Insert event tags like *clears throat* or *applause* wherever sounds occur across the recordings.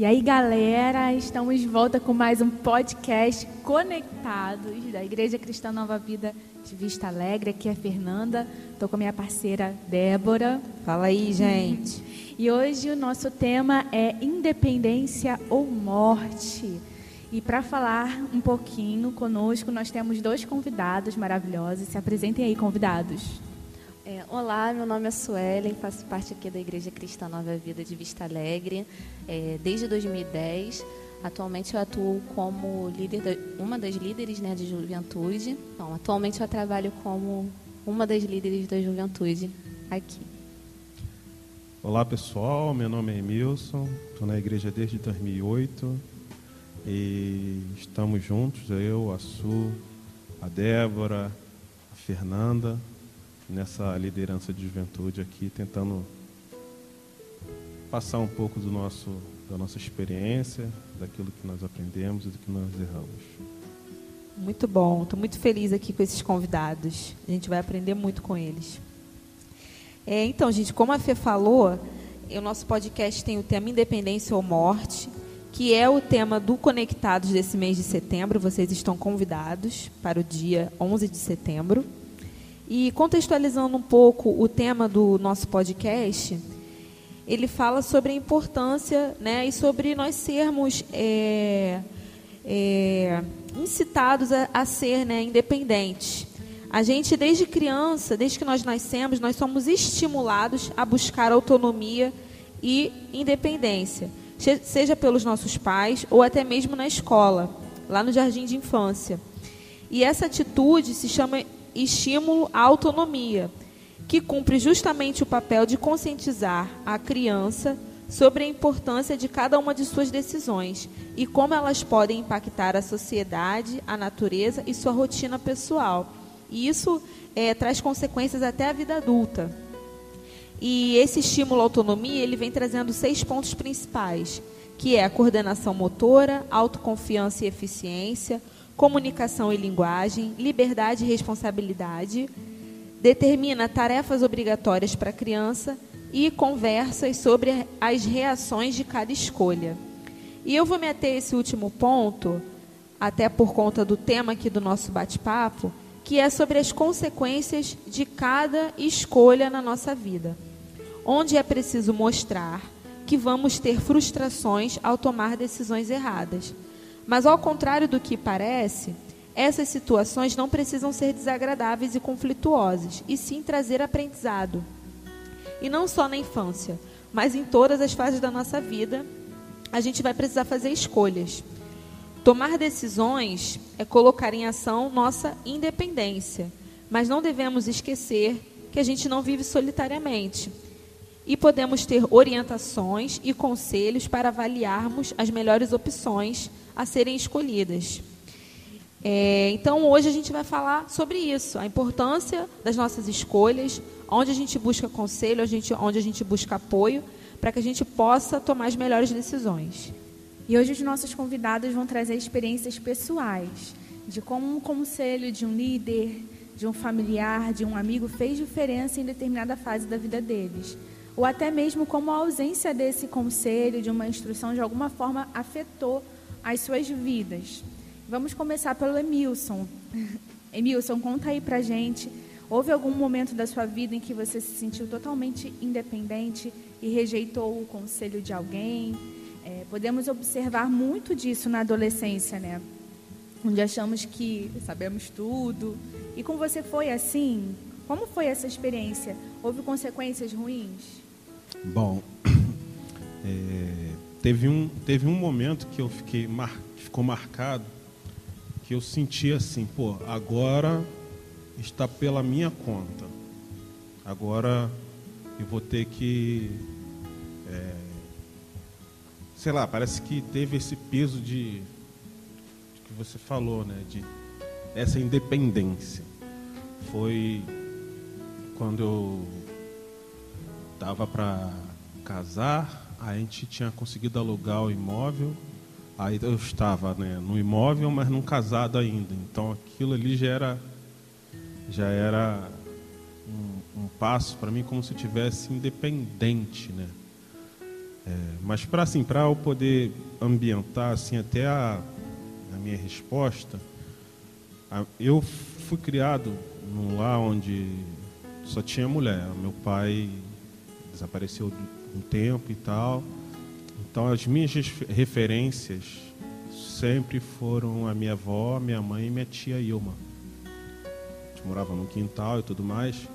E aí, galera, estamos de volta com mais um podcast Conectados da Igreja Cristã Nova Vida de Vista Alegre. Aqui é a Fernanda, estou com a minha parceira Débora. Fala aí, gente. E hoje o nosso tema é independência ou morte. E para falar um pouquinho conosco, nós temos dois convidados maravilhosos. Se apresentem aí, convidados. É, olá, meu nome é Suelen, faço parte aqui da Igreja Cristã Nova Vida de Vista Alegre é, desde 2010. Atualmente eu atuo como líder, da, uma das líderes né, de juventude. Então, atualmente eu trabalho como uma das líderes da juventude aqui. Olá pessoal, meu nome é Emilson, estou na igreja desde 2008 e estamos juntos, eu, a Su, a Débora, a Fernanda nessa liderança de juventude aqui, tentando passar um pouco do nosso, da nossa experiência, daquilo que nós aprendemos e do que nós erramos. Muito bom, estou muito feliz aqui com esses convidados. A gente vai aprender muito com eles. É, então, gente, como a Fê falou, o nosso podcast tem o tema Independência ou Morte, que é o tema do Conectados desse mês de setembro. Vocês estão convidados para o dia 11 de setembro. E contextualizando um pouco o tema do nosso podcast, ele fala sobre a importância né, e sobre nós sermos é, é, incitados a, a ser né, independentes. A gente, desde criança, desde que nós nascemos, nós somos estimulados a buscar autonomia e independência, seja pelos nossos pais ou até mesmo na escola, lá no jardim de infância. E essa atitude se chama estímulo à autonomia, que cumpre justamente o papel de conscientizar a criança sobre a importância de cada uma de suas decisões e como elas podem impactar a sociedade, a natureza e sua rotina pessoal. E isso é, traz consequências até a vida adulta. E esse estímulo à autonomia ele vem trazendo seis pontos principais, que é a coordenação motora, autoconfiança e eficiência, comunicação e linguagem, liberdade e responsabilidade, determina tarefas obrigatórias para a criança e conversas sobre as reações de cada escolha. E eu vou me ater a esse último ponto, até por conta do tema aqui do nosso bate-papo, que é sobre as consequências de cada escolha na nossa vida, onde é preciso mostrar que vamos ter frustrações ao tomar decisões erradas mas, ao contrário do que parece, essas situações não precisam ser desagradáveis e conflituosas, e sim trazer aprendizado. E não só na infância, mas em todas as fases da nossa vida, a gente vai precisar fazer escolhas. Tomar decisões é colocar em ação nossa independência, mas não devemos esquecer que a gente não vive solitariamente e podemos ter orientações e conselhos para avaliarmos as melhores opções a serem escolhidas. É, então, hoje a gente vai falar sobre isso, a importância das nossas escolhas, onde a gente busca conselho, onde a gente busca apoio, para que a gente possa tomar as melhores decisões. E hoje os nossos convidados vão trazer experiências pessoais de como um conselho de um líder, de um familiar, de um amigo fez diferença em determinada fase da vida deles. Ou até mesmo como a ausência desse conselho, de uma instrução, de alguma forma afetou as suas vidas. Vamos começar pelo Emilson. *laughs* Emilson, conta aí pra gente. Houve algum momento da sua vida em que você se sentiu totalmente independente e rejeitou o conselho de alguém? É, podemos observar muito disso na adolescência, né? Onde achamos que sabemos tudo. E com você foi assim? Como foi essa experiência? Houve consequências ruins? Bom, *clears throat* é, Teve um, teve um momento que eu fiquei mar, ficou marcado que eu senti assim, pô, agora está pela minha conta. Agora eu vou ter que é, sei lá, parece que teve esse peso de, de que você falou, né, de essa independência. Foi quando eu estava para casar, a gente tinha conseguido alugar o imóvel, aí eu estava né, no imóvel, mas não casado ainda. Então aquilo ali já era, já era um, um passo para mim como se eu tivesse independente, né? É, mas para assim, para eu poder ambientar assim até a, a minha resposta, a, eu fui criado num lar onde só tinha mulher. Meu pai desapareceu um tempo e tal. Então as minhas referências sempre foram a minha avó, minha mãe e minha tia Ilma. A gente morava no quintal e tudo mais.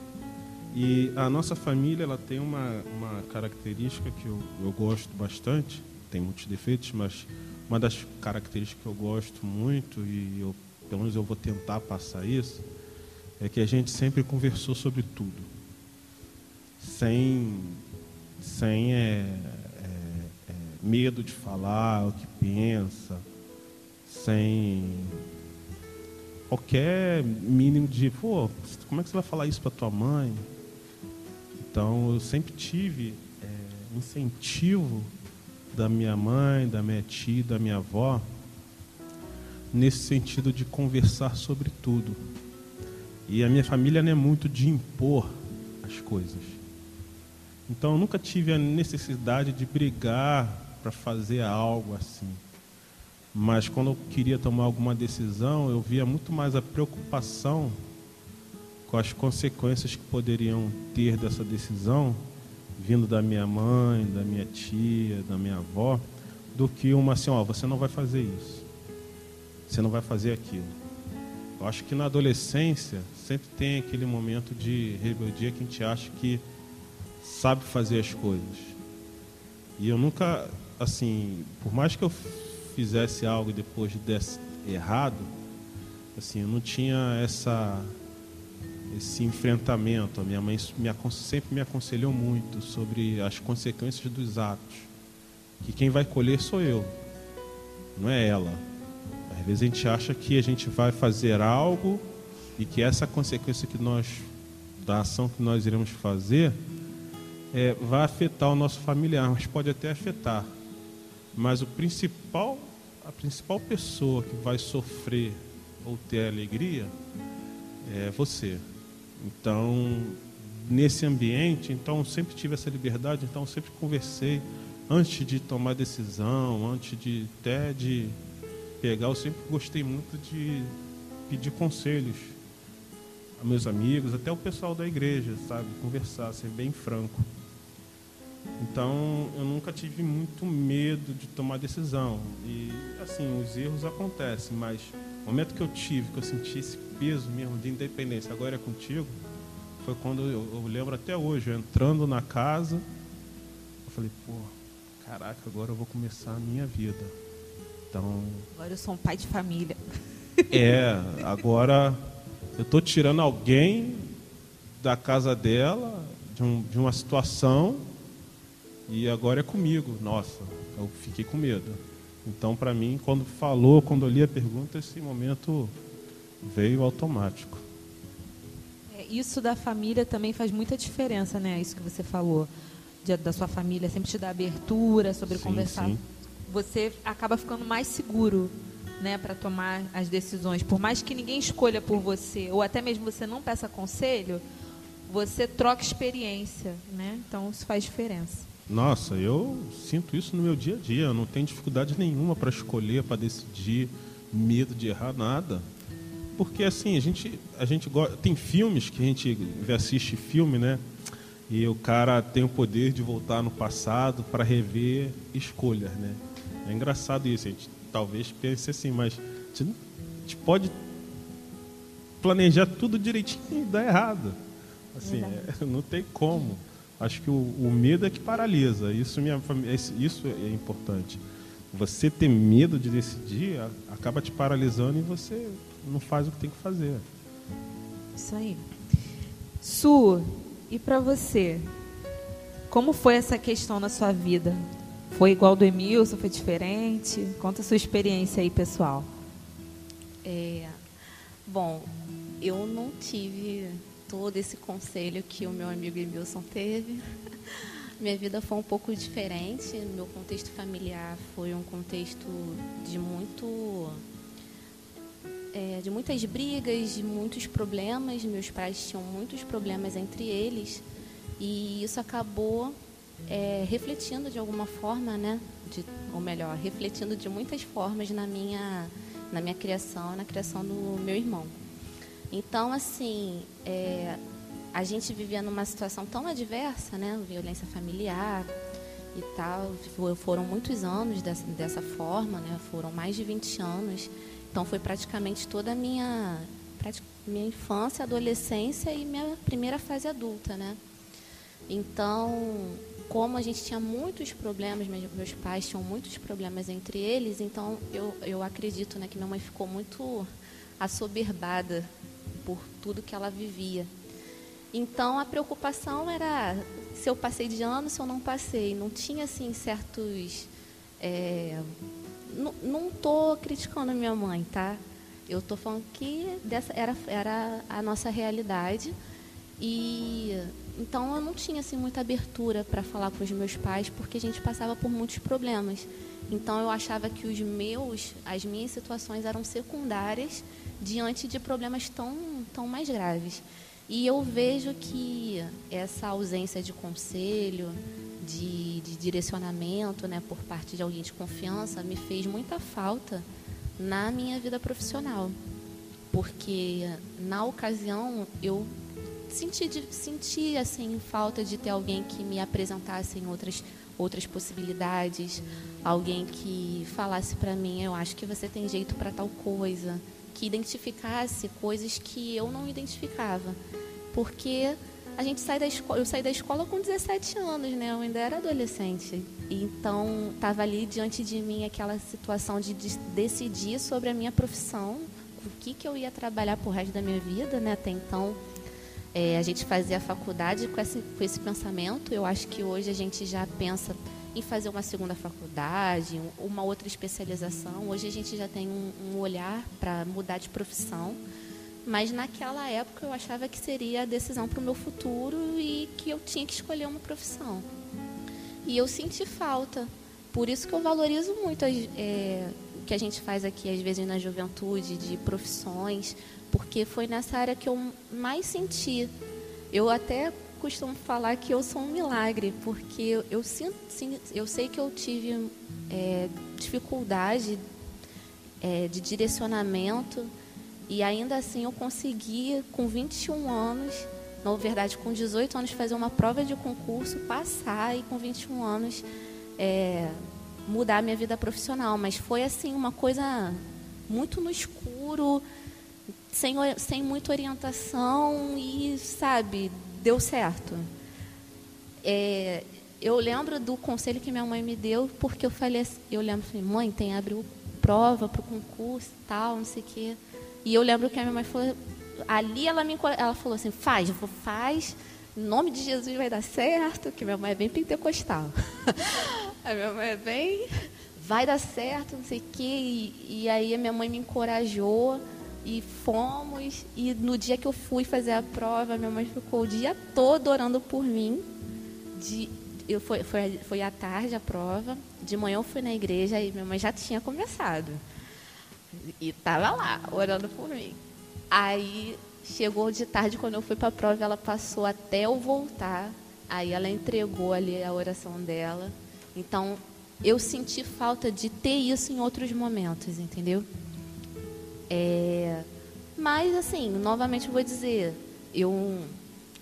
E a nossa família ela tem uma, uma característica que eu, eu gosto bastante, tem muitos defeitos, mas uma das características que eu gosto muito, e eu, pelo menos eu vou tentar passar isso, é que a gente sempre conversou sobre tudo. Sem, sem é, é, é, medo de falar o que pensa, sem qualquer mínimo de, pô, como é que você vai falar isso para tua mãe? Então, eu sempre tive é, incentivo da minha mãe, da minha tia, da minha avó, nesse sentido de conversar sobre tudo. E a minha família não é muito de impor as coisas. Então, eu nunca tive a necessidade de brigar para fazer algo assim. Mas quando eu queria tomar alguma decisão, eu via muito mais a preocupação com as consequências que poderiam ter dessa decisão, vindo da minha mãe, da minha tia, da minha avó, do que uma assim, ó, você não vai fazer isso, você não vai fazer aquilo. Eu acho que na adolescência sempre tem aquele momento de rebeldia que a gente acha que sabe fazer as coisas. E eu nunca, assim, por mais que eu fizesse algo e depois desse errado, assim, eu não tinha essa esse enfrentamento. A minha mãe me, sempre me aconselhou muito sobre as consequências dos atos. Que quem vai colher sou eu, não é ela. Às vezes a gente acha que a gente vai fazer algo e que essa consequência que nós da ação que nós iremos fazer é, vai afetar o nosso familiar, mas pode até afetar. Mas o principal, a principal pessoa que vai sofrer ou ter alegria é você. Então, nesse ambiente, então sempre tive essa liberdade, então sempre conversei antes de tomar decisão, antes de até de pegar, eu sempre gostei muito de pedir conselhos a meus amigos, até o pessoal da igreja, sabe, conversar, ser bem franco. Então, eu nunca tive muito medo de tomar decisão. E, assim, os erros acontecem, mas o momento que eu tive, que eu senti esse peso mesmo de independência, agora é contigo, foi quando eu, eu lembro até hoje, eu entrando na casa, eu falei, pô, caraca, agora eu vou começar a minha vida. Então. Agora eu sou um pai de família. *laughs* É, agora eu estou tirando alguém da casa dela, de, um, de uma situação, e agora é comigo. Nossa, eu fiquei com medo. Então, para mim, quando falou, quando eu li a pergunta, esse momento veio automático. É, isso da família também faz muita diferença, né? Isso que você falou. De, da sua família sempre te dá abertura sobre sim, conversar. Sim. Você acaba ficando mais seguro né, para tomar as decisões. Por mais que ninguém escolha por você, ou até mesmo você não peça conselho, você troca experiência. Né? Então, isso faz diferença. Nossa, eu sinto isso no meu dia a dia. Eu não tenho dificuldade nenhuma para escolher, para decidir, medo de errar nada. Porque assim, a gente, a gente gosta. Tem filmes que a gente assiste filme, né? E o cara tem o poder de voltar no passado para rever escolhas, né? É engraçado isso, a gente talvez pense assim, mas a gente, a gente pode planejar tudo direitinho e dar errado. Assim, é, *laughs* não tem como. Acho que o, o, medo é que paralisa. Isso, minha, isso é importante. Você ter medo de decidir acaba te paralisando e você não faz o que tem que fazer. Isso aí. Su, e para você? Como foi essa questão na sua vida? Foi igual do Emilson? Foi diferente? Conta a sua experiência aí, pessoal. É, bom, eu não tive todo esse conselho que o meu amigo Emilson teve. Minha vida foi um pouco diferente. Meu contexto familiar foi um contexto de muito é, de muitas brigas, de muitos problemas. Meus pais tinham muitos problemas entre eles e isso acabou é, refletindo de alguma forma, né? De, ou melhor, refletindo de muitas formas na minha, na minha criação, na criação do meu irmão. Então, assim, é, a gente vivia numa situação tão adversa, né? Violência familiar e tal. Foram muitos anos dessa, dessa forma, né? Foram mais de 20 anos. Então, foi praticamente toda a minha, minha infância, adolescência e minha primeira fase adulta, né? Então, como a gente tinha muitos problemas, meus pais tinham muitos problemas entre eles, então eu, eu acredito né, que minha mãe ficou muito assoberbada por tudo que ela vivia. Então a preocupação era se eu passei de ano, se eu não passei. Não tinha assim certos. É, não estou criticando a minha mãe, tá? Eu estou falando que dessa era, era a nossa realidade. E então eu não tinha assim muita abertura para falar com os meus pais, porque a gente passava por muitos problemas. Então eu achava que os meus, as minhas situações eram secundárias diante de problemas tão, tão mais graves. E eu vejo que essa ausência de conselho, de, de direcionamento né, por parte de alguém de confiança me fez muita falta na minha vida profissional. Porque na ocasião eu senti, senti assim, falta de ter alguém que me apresentasse em outras, outras possibilidades, alguém que falasse para mim, eu acho que você tem jeito para tal coisa, que identificasse coisas que eu não identificava. Porque a gente sai da escola, eu saí da escola com 17 anos, né? Eu ainda era adolescente. Então, estava ali diante de mim aquela situação de, de decidir sobre a minha profissão, o que, que eu ia trabalhar por resto da minha vida, né? Até então, é, a gente fazia a faculdade com esse, com esse pensamento. Eu acho que hoje a gente já pensa em fazer uma segunda faculdade, uma outra especialização. Hoje a gente já tem um, um olhar para mudar de profissão. Mas naquela época eu achava que seria a decisão para o meu futuro e que eu tinha que escolher uma profissão. E eu senti falta. Por isso que eu valorizo muito é, o que a gente faz aqui, às vezes, na juventude, de profissões, porque foi nessa área que eu mais senti. Eu até costumo falar que eu sou um milagre, porque eu, sinto, eu sei que eu tive é, dificuldade é, de direcionamento e ainda assim eu consegui, com 21 anos, na verdade com 18 anos, fazer uma prova de concurso, passar e com 21 anos é, mudar minha vida profissional. Mas foi assim uma coisa muito no escuro, sem, sem muita orientação e, sabe, deu certo. É, eu lembro do conselho que minha mãe me deu, porque eu falei assim, eu lembro, falei, mãe, tem abriu prova para o concurso e tal, não sei o quê. E eu lembro que a minha mãe falou, ali ela me ela falou assim, faz, faz, em nome de Jesus vai dar certo, que minha mãe é bem pentecostal. *laughs* a minha mãe é bem, vai dar certo, não sei o quê. E, e aí a minha mãe me encorajou. E fomos, e no dia que eu fui fazer a prova, minha mãe ficou o dia todo orando por mim. De, eu foi, foi, foi à tarde a prova, de manhã eu fui na igreja e minha mãe já tinha começado. E estava lá, orando por mim. Aí chegou de tarde, quando eu fui para a prova, ela passou até eu voltar. Aí ela entregou ali a oração dela. Então, eu senti falta de ter isso em outros momentos, entendeu? É, mas, assim, novamente vou dizer, eu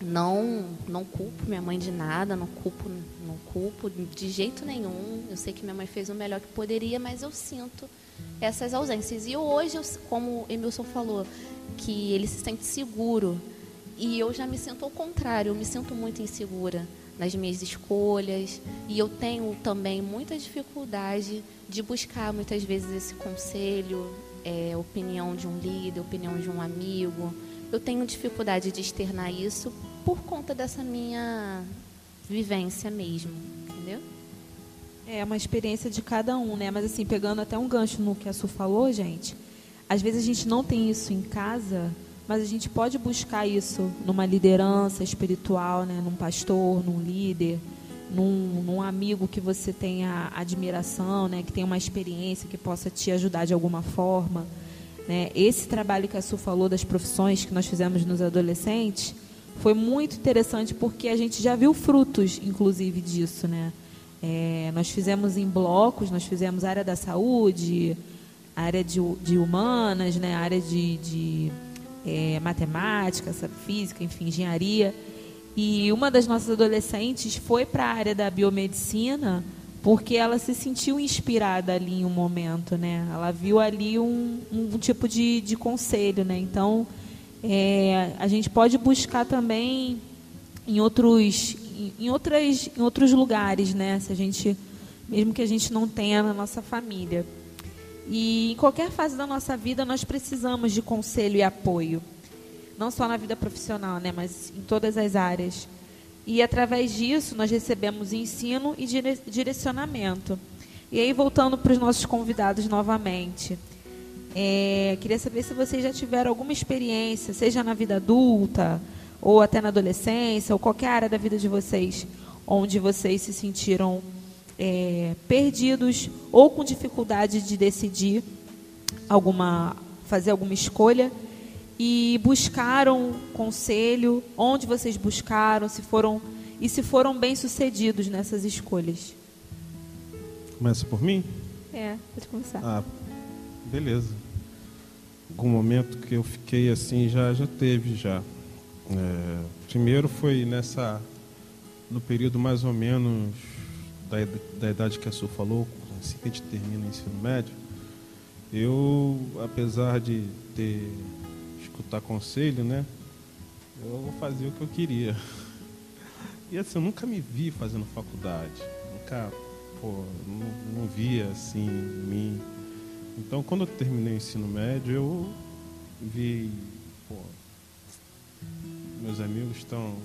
não não culpo minha mãe de nada, não culpo, não culpo de jeito nenhum. Eu sei que minha mãe fez o melhor que poderia, mas eu sinto essas ausências. E hoje, como o Emilson falou, que ele se sente seguro. E eu já me sinto ao contrário, eu me sinto muito insegura nas minhas escolhas. E eu tenho também muita dificuldade de buscar muitas vezes esse conselho, é, opinião de um líder, opinião de um amigo. Eu tenho dificuldade de externar isso por conta dessa minha vivência mesmo, entendeu? É uma experiência de cada um, né? Mas assim, pegando até um gancho no que a Su falou, gente, às vezes a gente não tem isso em casa, mas a gente pode buscar isso numa liderança espiritual, né? Num pastor, num líder, num, num amigo que você tenha admiração, né? Que tenha uma experiência que possa te ajudar de alguma forma. Né? Esse trabalho que a Su falou das profissões que nós fizemos nos adolescentes foi muito interessante porque a gente já viu frutos, inclusive, disso, né? É, nós fizemos em blocos, nós fizemos área da saúde, área de, de humanas, né? área de, de é, matemática, física, enfim, engenharia. E uma das nossas adolescentes foi para a área da biomedicina porque ela se sentiu inspirada ali em um momento, né? Ela viu ali um, um tipo de, de conselho, né? Então, é, a gente pode buscar também em outros, em, outras, em outros lugares, né? Se a gente, mesmo que a gente não tenha na nossa família. E em qualquer fase da nossa vida nós precisamos de conselho e apoio, não só na vida profissional, né? Mas em todas as áreas. E através disso nós recebemos ensino e direcionamento. E aí voltando para os nossos convidados novamente. É, queria saber se vocês já tiveram alguma experiência, seja na vida adulta, ou até na adolescência, ou qualquer área da vida de vocês, onde vocês se sentiram é, perdidos ou com dificuldade de decidir alguma, fazer alguma escolha e buscaram conselho, onde vocês buscaram, se foram e se foram bem sucedidos nessas escolhas. Começa por mim? É, pode começar. Ah, beleza algum momento que eu fiquei assim já já teve já. É, primeiro foi nessa no período mais ou menos da, da idade que a Su falou, assim que a gente termina o ensino médio, eu, apesar de ter escutar conselho, né, eu fazia o que eu queria. E assim, eu nunca me vi fazendo faculdade, nunca, pô, não, não via assim mim então, quando eu terminei o ensino médio, eu vi, pô, meus amigos estão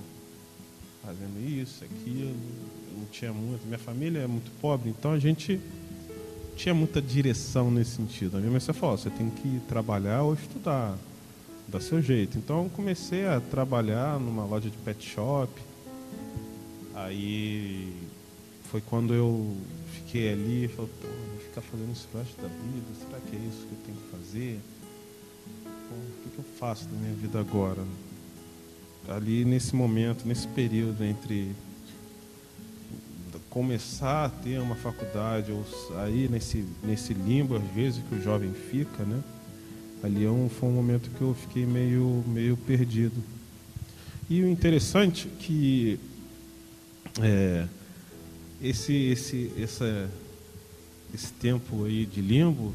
fazendo isso, aquilo, não tinha muito. Minha família é muito pobre, então a gente tinha muita direção nesse sentido. A minha mãe falou: você tem que trabalhar ou estudar, dá seu jeito. Então, comecei a trabalhar numa loja de pet shop. Aí foi quando eu fiquei ali e falei, pô, vou ficar fazendo isso resto da vida, será que é isso que eu tenho que fazer? Pô, o que, que eu faço na minha vida agora? Ali nesse momento, nesse período entre começar a ter uma faculdade ou aí nesse, nesse limbo às vezes que o jovem fica, né? Ali é foi um momento que eu fiquei meio, meio perdido. E o interessante é que é, esse, esse, essa, esse tempo aí de limbo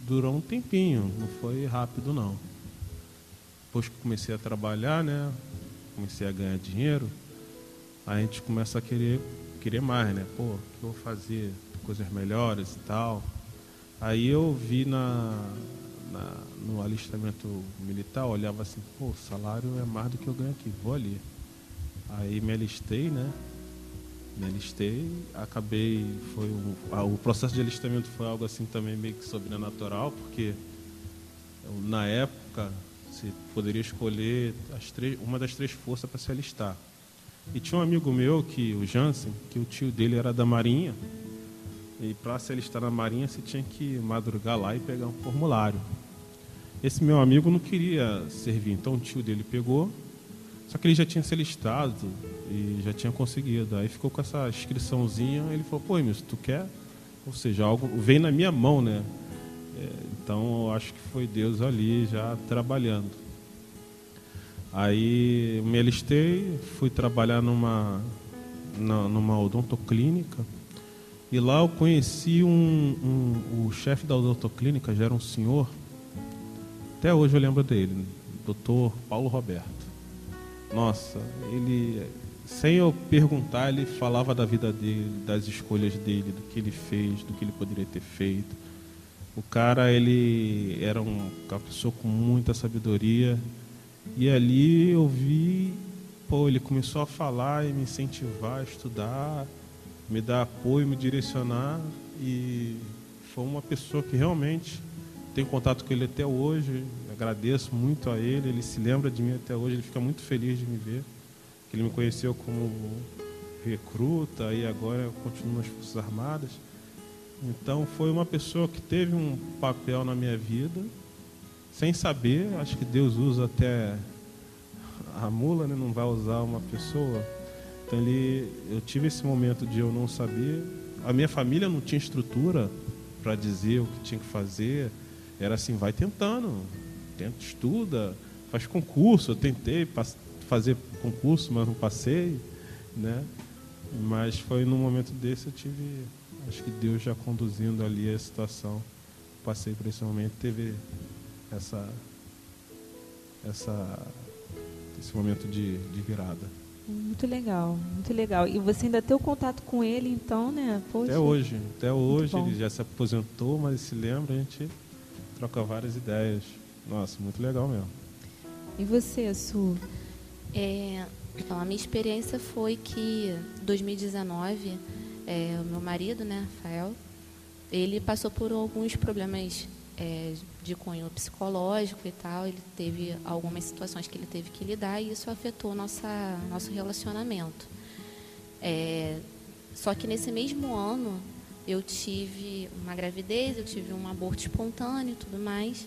durou um tempinho, não foi rápido não. Depois que comecei a trabalhar, né, comecei a ganhar dinheiro, a gente começa a querer, querer mais, né? Pô, o que eu vou fazer? Coisas melhores e tal. Aí eu vi na, na, no alistamento militar, olhava assim, pô, o salário é mais do que eu ganho aqui, vou ali. Aí me alistei, né? me alistei, acabei, foi um, o processo de alistamento foi algo assim também meio que sobrenatural, porque na época você poderia escolher as três, uma das três forças para se alistar. E tinha um amigo meu, que o Jansen, que o tio dele era da Marinha, e para se alistar na Marinha você tinha que madrugar lá e pegar um formulário. Esse meu amigo não queria servir, então o tio dele pegou só que ele já tinha se listado e já tinha conseguido. Aí ficou com essa inscriçãozinha. Ele falou: Pô, Emilson, tu quer? Ou seja, algo vem na minha mão, né? É, então eu acho que foi Deus ali já trabalhando. Aí me alistei, fui trabalhar numa, numa odontoclínica. E lá eu conheci um, um, o chefe da odontoclínica, já era um senhor. Até hoje eu lembro dele, doutor Paulo Roberto. Nossa, ele, sem eu perguntar, ele falava da vida dele, das escolhas dele, do que ele fez, do que ele poderia ter feito. O cara, ele era um, uma pessoa com muita sabedoria. E ali eu vi, pô, ele começou a falar e me incentivar a estudar, me dar apoio, me direcionar. E foi uma pessoa que realmente tenho contato com ele até hoje, agradeço muito a ele, ele se lembra de mim até hoje, ele fica muito feliz de me ver. Ele me conheceu como recruta e agora continua nas Forças Armadas. Então foi uma pessoa que teve um papel na minha vida, sem saber, acho que Deus usa até a mula, né, não vai usar uma pessoa. Então ele, eu tive esse momento de eu não saber. A minha família não tinha estrutura para dizer o que tinha que fazer. Era assim, vai tentando, tenta, estuda, faz concurso. Eu tentei fazer concurso, mas não passei, né? Mas foi num momento desse eu tive, acho que Deus já conduzindo ali a situação. Passei por esse momento, teve essa essa esse momento de, de virada. Muito legal, muito legal. E você ainda tem o contato com ele, então, né? Poxa, até hoje, até hoje ele já se aposentou, mas se lembra, a gente troca várias ideias. Nossa, muito legal mesmo. E você, Su? É, então, a minha experiência foi que 2019, é, o meu marido, né, Rafael, ele passou por alguns problemas é, de cunho psicológico e tal. Ele teve algumas situações que ele teve que lidar e isso afetou nossa, nosso relacionamento. É, só que nesse mesmo ano eu tive uma gravidez, eu tive um aborto espontâneo e tudo mais.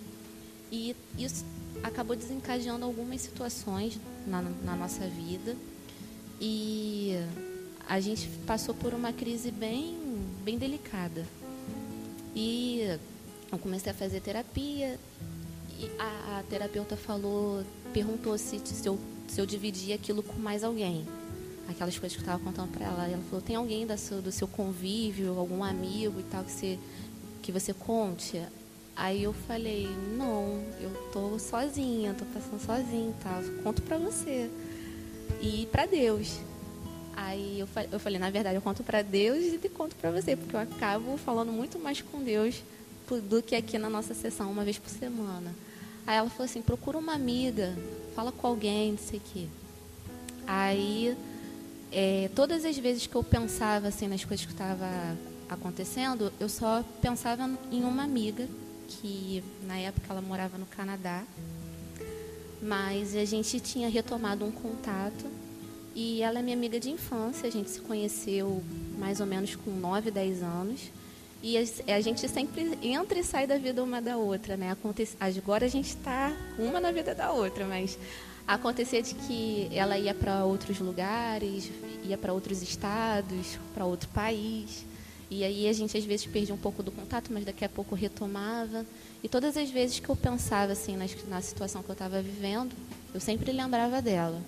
E isso acabou desencadeando algumas situações na, na nossa vida. E a gente passou por uma crise bem, bem delicada. E eu comecei a fazer terapia e a, a terapeuta falou, perguntou se, se, eu, se eu dividia aquilo com mais alguém. Aquelas coisas que eu estava contando para ela. Ela falou, tem alguém da seu, do seu convívio, algum amigo e tal, que você, que você conte? Aí eu falei, não, eu tô sozinha, tô passando sozinha e tal. Conto para você. E para Deus. Aí eu, eu falei, na verdade, eu conto para Deus e conto para você, porque eu acabo falando muito mais com Deus do que aqui na nossa sessão, uma vez por semana. Aí ela falou assim, procura uma amiga, fala com alguém, não sei o quê. Aí, é, todas as vezes que eu pensava assim nas coisas que estavam acontecendo, eu só pensava em uma amiga, que na época ela morava no Canadá, mas a gente tinha retomado um contato e ela é minha amiga de infância, a gente se conheceu mais ou menos com 9, 10 anos. E a, gente sempre entra e sai da vida uma da outra, né? Agora a gente está uma na vida da outra, mas acontecia de que ela ia para outros lugares, ia para outros estados, para outro país. E aí a gente às vezes perdia um pouco do contato, mas daqui a pouco retomava. E todas as vezes que eu pensava assim na, na situação que eu estava vivendo, eu sempre lembrava dela.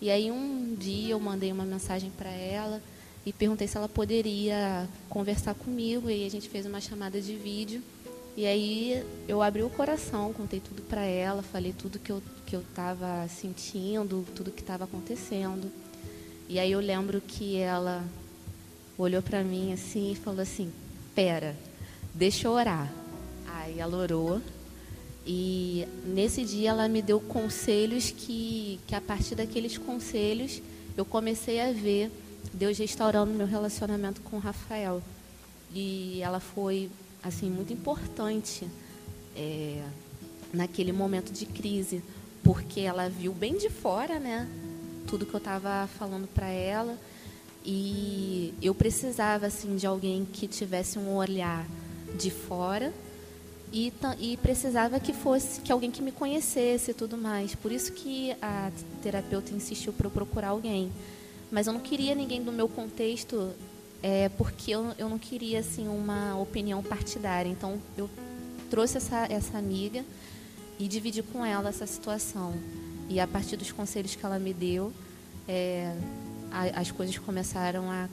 E aí um dia eu mandei uma mensagem para ela e perguntei se ela poderia conversar comigo. E a gente fez uma chamada de vídeo. E aí eu abri o coração, contei tudo para ela, falei tudo que eu que eu estava sentindo, tudo que estava acontecendo. E aí eu lembro que ela olhou para mim assim e falou assim: "Pera, deixa eu orar". Aí ela orou. E nesse dia ela me deu conselhos que que a partir daqueles conselhos eu comecei a ver Deus restaurando meu relacionamento com o Rafael. E ela foi, assim, muito importante é, naquele momento de crise, porque ela viu bem de fora, né? Tudo que eu estava falando para ela. E eu precisava, assim, de alguém que tivesse um olhar de fora e, e, precisava que fosse que alguém que me conhecesse e tudo mais. Por isso que a terapeuta insistiu para eu procurar alguém mas eu não queria ninguém do meu contexto, é, porque eu, eu não queria assim uma opinião partidária. Então eu trouxe essa, essa amiga e dividi com ela essa situação. E a partir dos conselhos que ela me deu, é, a, as coisas começaram a,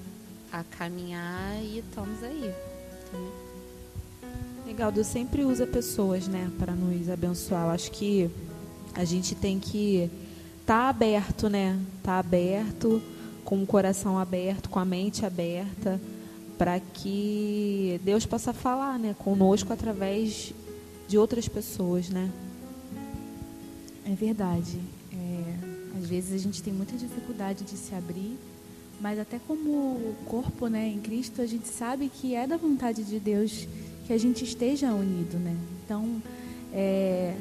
a caminhar e estamos aí. Legal, Deus sempre usa pessoas, né, para nos abençoar. Eu acho que a gente tem que estar tá aberto, né? Tá aberto com o coração aberto, com a mente aberta, para que Deus possa falar, né, conosco através de outras pessoas, né? É verdade. É, às vezes a gente tem muita dificuldade de se abrir, mas até como corpo, né, em Cristo, a gente sabe que é da vontade de Deus que a gente esteja unido, né? Então, é,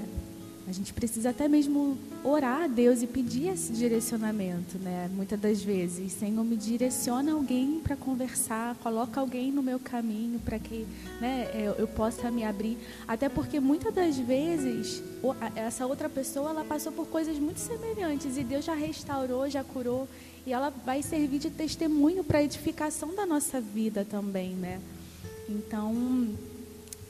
A gente precisa até mesmo orar a Deus e pedir esse direcionamento, né? Muitas das vezes, Senhor, me direciona alguém para conversar, coloca alguém no meu caminho para que né, eu, eu, possa me abrir. Até porque muitas das vezes essa outra pessoa ela passou por coisas muito semelhantes e Deus já restaurou, já curou e ela vai servir de testemunho para edificação da nossa vida também, né? Então,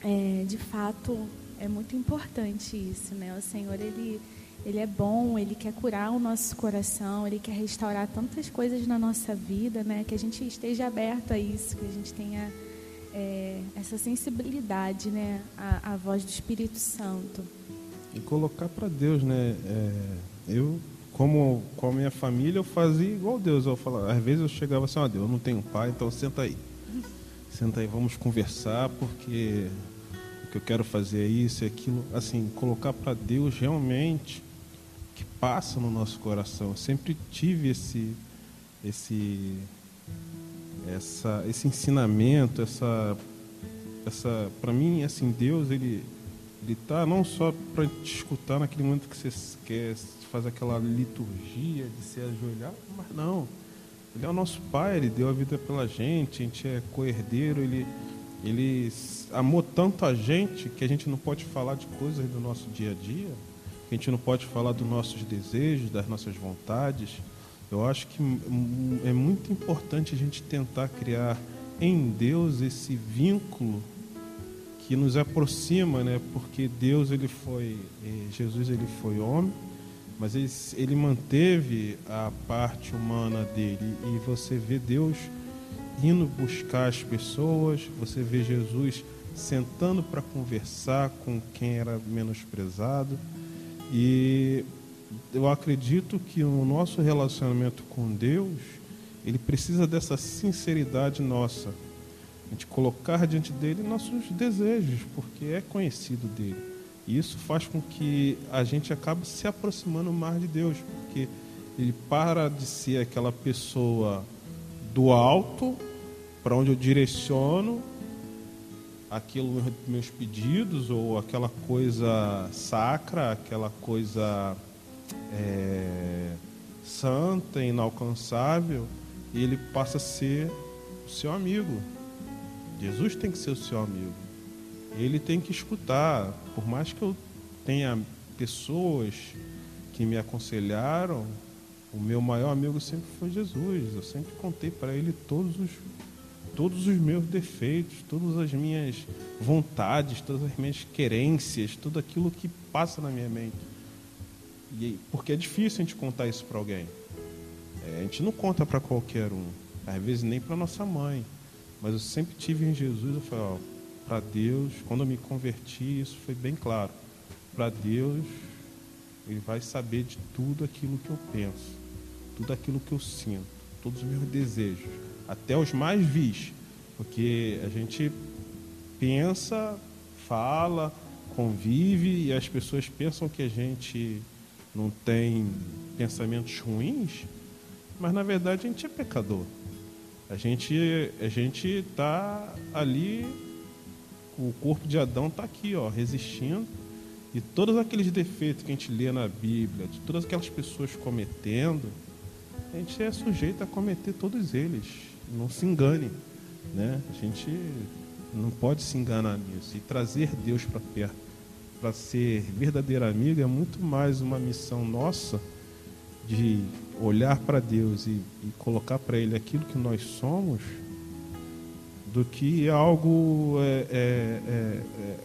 é, de fato, é muito importante isso, né? O Senhor, ele, ele é bom, ele quer curar o nosso coração, ele quer restaurar tantas coisas na nossa vida, né? Que a gente esteja aberto a isso, que a gente tenha é, essa sensibilidade, né? A, voz do Espírito Santo. E colocar para Deus, né? É, eu, como com a minha família, eu fazia igual Deus. Eu falava, às vezes eu chegava assim, ó oh, Deus, eu não tenho pai, então senta aí. Senta aí, vamos conversar, porque eu quero fazer é isso e aquilo, assim, colocar para Deus realmente que passa no nosso coração. Eu sempre tive esse esse essa esse ensinamento, essa essa para mim assim, Deus ele ele tá não só para te escutar naquele momento que você quer fazer aquela liturgia de se ajoelhar, mas não. Ele é o nosso pai, ele deu a vida pela gente, a gente é coerdeiro, ele ele amou tanto a gente que a gente não pode falar de coisas do nosso dia a dia, que a gente não pode falar dos nossos desejos, das nossas vontades. Eu acho que é muito importante a gente tentar criar em Deus esse vínculo que nos aproxima, né? Porque Deus ele foi, eh, Jesus ele foi homem, mas ele, ele manteve a parte humana dele e você vê Deus indo buscar as pessoas, você vê Jesus sentando para conversar com quem era menosprezado. E eu acredito que o nosso relacionamento com Deus, ele precisa dessa sinceridade nossa. A gente colocar diante dele nossos desejos, porque é conhecido dele. E isso faz com que a gente acabe se aproximando mais de Deus, porque ele para de ser aquela pessoa do alto para onde eu direciono aquilo meus pedidos ou aquela coisa sacra, aquela coisa é, santa, inalcançável, ele passa a ser o seu amigo. Jesus tem que ser o seu amigo. Ele tem que escutar, por mais que eu tenha pessoas que me aconselharam, o meu maior amigo sempre foi Jesus. Eu sempre contei para ele todos os todos os meus defeitos, todas as minhas vontades, todas as minhas querências, tudo aquilo que passa na minha mente. E, porque é difícil a gente contar isso para alguém. É, a gente não conta para qualquer um, às vezes nem para nossa mãe. Mas eu sempre tive em Jesus, eu falei, para Deus, quando eu me converti, isso foi bem claro. Para Deus, Ele vai saber de tudo aquilo que eu penso, tudo aquilo que eu sinto, todos os meus desejos até os mais vis, porque a gente pensa, fala, convive e as pessoas pensam que a gente não tem pensamentos ruins, mas na verdade a gente é pecador. A gente a gente está ali, o corpo de Adão está aqui, ó, resistindo todos aqueles defeitos que a gente lê na Bíblia, de todas aquelas pessoas cometendo, a gente é sujeito a cometer todos eles não se engane, né? A gente não pode se enganar nisso e trazer Deus para perto, para ser verdadeiro amigo é muito mais uma missão nossa de olhar para Deus e, e colocar para Ele aquilo que nós somos, do que algo é, é, é, é,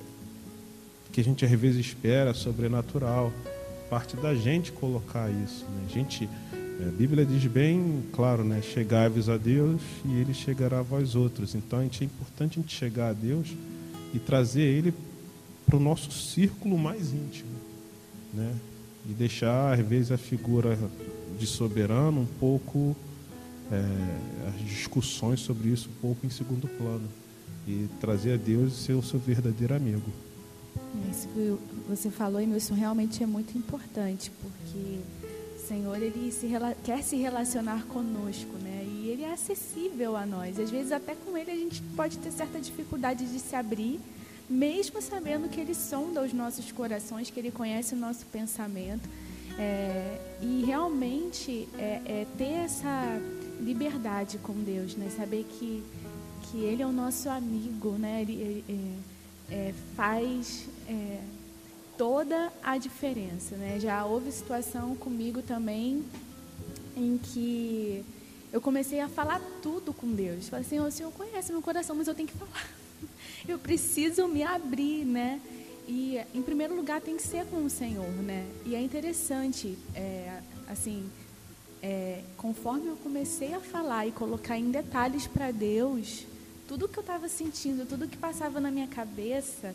que a gente às vezes espera sobrenatural. Parte da gente colocar isso, né? A gente é, a Bíblia diz bem claro, né? Chegai-vos a Deus e Ele chegará a vós outros. Então a gente, é importante a gente chegar a Deus e trazer Ele para o nosso círculo mais íntimo, né? E deixar, às vezes, a figura de soberano um pouco, é, as discussões sobre isso um pouco em segundo plano. E trazer a Deus e ser o seu verdadeiro amigo. Isso que você falou, Emilson, realmente é muito importante, porque Senhor, ele se, quer se relacionar conosco, né? E ele é acessível a nós. Às vezes até com ele a gente pode ter certa dificuldade de se abrir, mesmo sabendo que Ele sonda os nossos corações, que Ele conhece o nosso pensamento. É, e realmente é, é, ter essa liberdade com Deus, né? Saber que, que Ele é o nosso amigo, né? Ele, ele é, é, faz é, toda a diferença, né? Já houve situação comigo também em que eu comecei a falar tudo com Deus. Falei assim, o Senhor conhece meu coração, mas eu tenho que falar. *laughs* Eu preciso me abrir, né? E, em primeiro lugar, tem que ser com o Senhor, né? E é interessante, é, assim, é, conforme eu comecei a falar e colocar em detalhes para Deus, tudo que eu estava sentindo, tudo que passava na minha cabeça,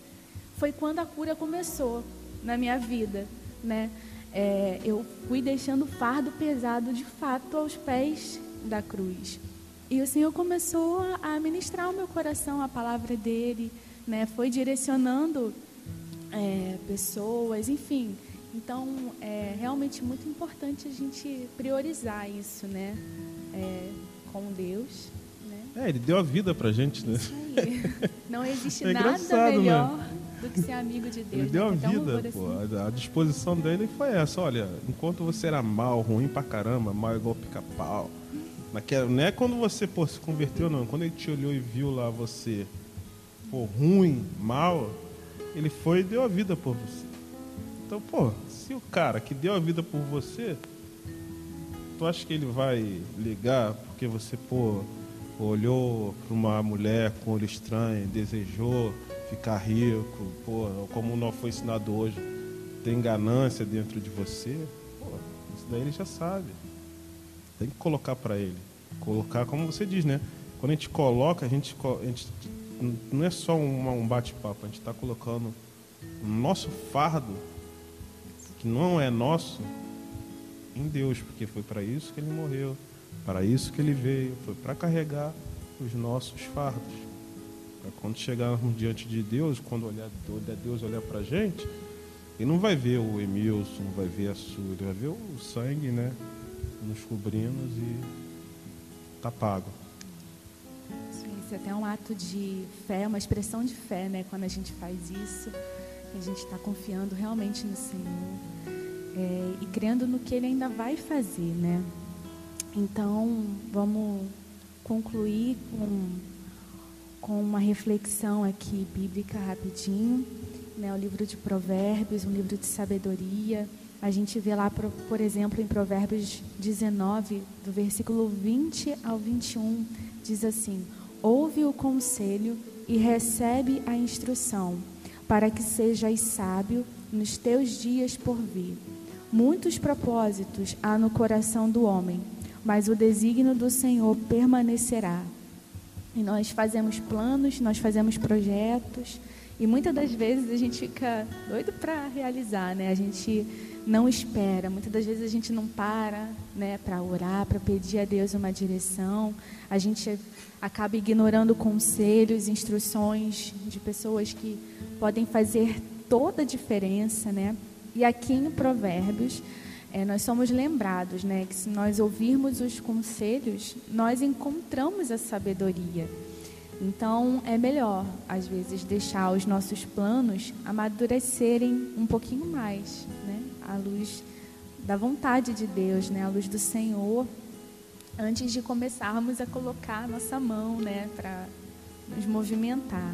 foi quando a cura começou na minha vida, né? É, eu fui deixando o fardo pesado de fato aos pés da cruz. E o Senhor começou a ministrar o meu coração a palavra dele, né? Foi direcionando é, pessoas, enfim. Então, é realmente muito importante a gente priorizar isso, né? É, com Deus. É, ele deu a vida pra gente, né? Não existe *laughs* é nada né? melhor né? do que ser amigo de Deus. Ele deu né? a vida, pô. Assim. A disposição dele foi essa. Olha, enquanto você era mal, ruim pra caramba, mal igual pica-pau. Naquela, não é quando você pô, se converteu, não. Quando ele te olhou e viu lá você pô, ruim, mal, ele foi e deu a vida por você. Então, pô, se o cara que deu a vida por você, tu acha que ele vai ligar porque você, pô, olhou para uma mulher com olho estranho, desejou ficar rico, pô, como não foi ensinado hoje, tem ganância dentro de você, pô, isso daí ele já sabe. Tem que colocar para ele. Colocar, como você diz, né? Quando a gente coloca, a gente, a gente não é só um, um bate-papo, a gente está colocando o nosso fardo, que não é nosso, em Deus, porque foi para isso que ele morreu, para isso que ele veio, foi para carregar os nossos fardos. Para quando chegarmos diante de Deus, quando olhar, Deus olhar para a gente, ele não vai ver o Emilson, não vai ver a sua, ele vai ver o sangue, né? Nos cobrindo e tá pago. Isso é até um ato de fé, uma expressão de fé, né? Quando a gente faz isso, a gente está confiando realmente no Senhor é, e crendo no que Ele ainda vai fazer, né? Então, vamos concluir com, com uma reflexão aqui bíblica rapidinho. Né? O livro de Provérbios, um livro de sabedoria. A gente vê lá, por, exemplo, em Provérbios 19, do versículo 20 ao 21, diz assim: ouve o conselho e recebe a instrução, para que sejas sábio nos teus dias por vir. Muitos propósitos há no coração do homem, mas o desígnio do Senhor permanecerá. E nós fazemos planos, nós fazemos projetos, e muitas das vezes a gente fica doido para realizar, né? A gente não espera. Muitas das vezes a gente não para, né, para orar, para pedir a Deus uma direção. A gente acaba ignorando conselhos, instruções de pessoas que podem fazer toda a diferença, né? E aqui em Provérbios é, nós somos lembrados, né, que se nós ouvirmos os conselhos, nós encontramos a sabedoria. Então é melhor, às vezes, deixar os nossos planos amadurecerem um pouquinho mais, né? à luz da vontade de Deus, né, à luz do Senhor, antes de começarmos a colocar a nossa mão, né, para nos movimentar.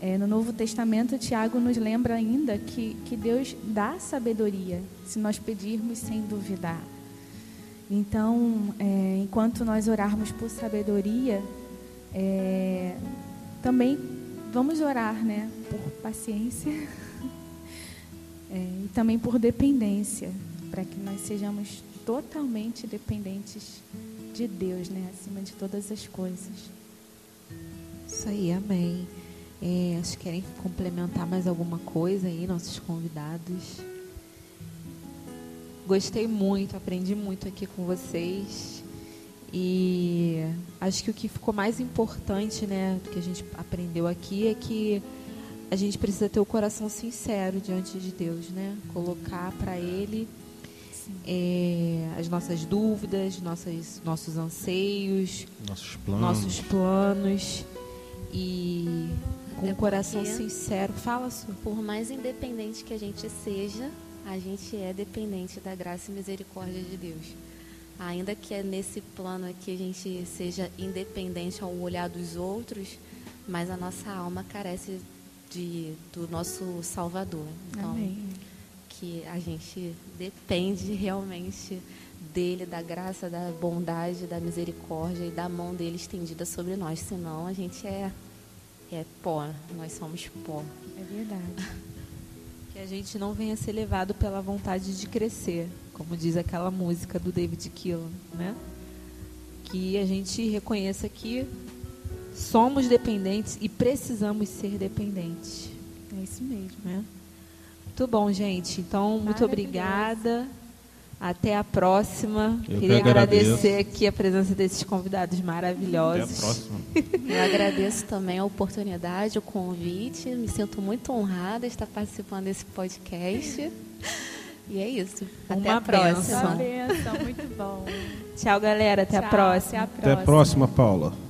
É, no Novo Testamento, Tiago nos lembra ainda que, que Deus dá sabedoria, se nós pedirmos sem duvidar. Então, é, enquanto nós orarmos por sabedoria, é, também vamos orar né, por paciência *laughs* é, e também por dependência, para que nós sejamos totalmente dependentes de Deus, né, acima de todas as coisas. Isso aí, amém. É, acho que querem complementar mais alguma coisa aí, nossos convidados. Gostei muito, aprendi muito aqui com vocês. E acho que o que ficou mais importante, né, que a gente aprendeu aqui é que a gente precisa ter o coração sincero diante de Deus, né? Colocar para Ele é, as nossas dúvidas, nossas, nossos anseios, nossos planos. nossos planos e com um coração sincero. Fala, Su. Por mais independente que a gente seja, a gente é dependente da graça e misericórdia de Deus. Ainda que é nesse plano aqui a gente seja independente ao olhar dos outros, mas a nossa alma carece de, do nosso Salvador. Então, Amém. que a gente depende realmente dele, da graça, da bondade, da misericórdia e da mão dele estendida sobre nós. Senão a gente é, é pó, nós somos pó. É verdade. *laughs* Que a gente não venha ser levado pela vontade de crescer, como diz aquela música do David Keelan, né? Que a gente reconheça que somos dependentes e precisamos ser dependentes, É isso mesmo. né? Muito bom, gente. Então, muito obrigada. Até a próxima. Eu que Queria agradeço. agradecer aqui a presença desses convidados Até a maravilhosos. próxima. Eu agradeço também a oportunidade, o convite. Me sinto muito honrada de estar participando desse podcast. E é isso. Até Uma a próxima. benção. Uma benção, muito bom. Tchau, galera. Até a Tchau, próxima. Até a Até próxima. a próxima, Paula.